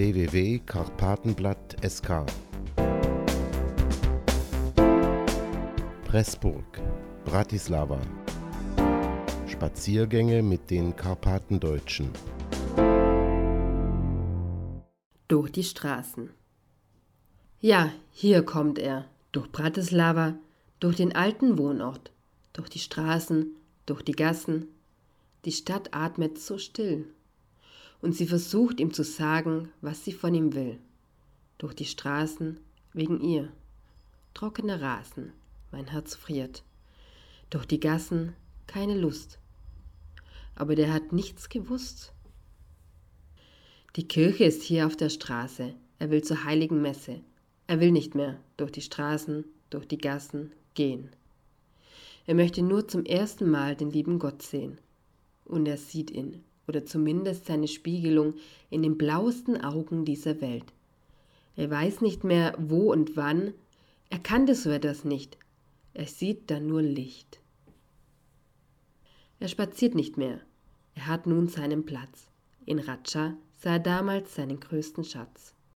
www.karpatenblatt.sk Pressburg, Bratislava. Spaziergänge mit den Karpatendeutschen. Durch die Straßen. Ja, hier kommt er, durch Bratislava, durch den alten Wohnort, durch die Straßen, durch die Gassen. Die Stadt atmet so still und sie versucht ihm zu sagen, was sie von ihm will. Durch die Straßen wegen ihr. Trockener Rasen, mein Herz friert. Durch die Gassen keine Lust. Aber der hat nichts gewusst. Die Kirche ist hier auf der Straße. Er will zur heiligen Messe. Er will nicht mehr durch die Straßen, durch die Gassen gehen. Er möchte nur zum ersten Mal den lieben Gott sehen. Und er sieht ihn oder zumindest seine Spiegelung in den blauesten Augen dieser Welt. Er weiß nicht mehr, wo und wann, er kannte so etwas nicht, er sieht da nur Licht. Er spaziert nicht mehr, er hat nun seinen Platz. In Ratscha sah er damals seinen größten Schatz.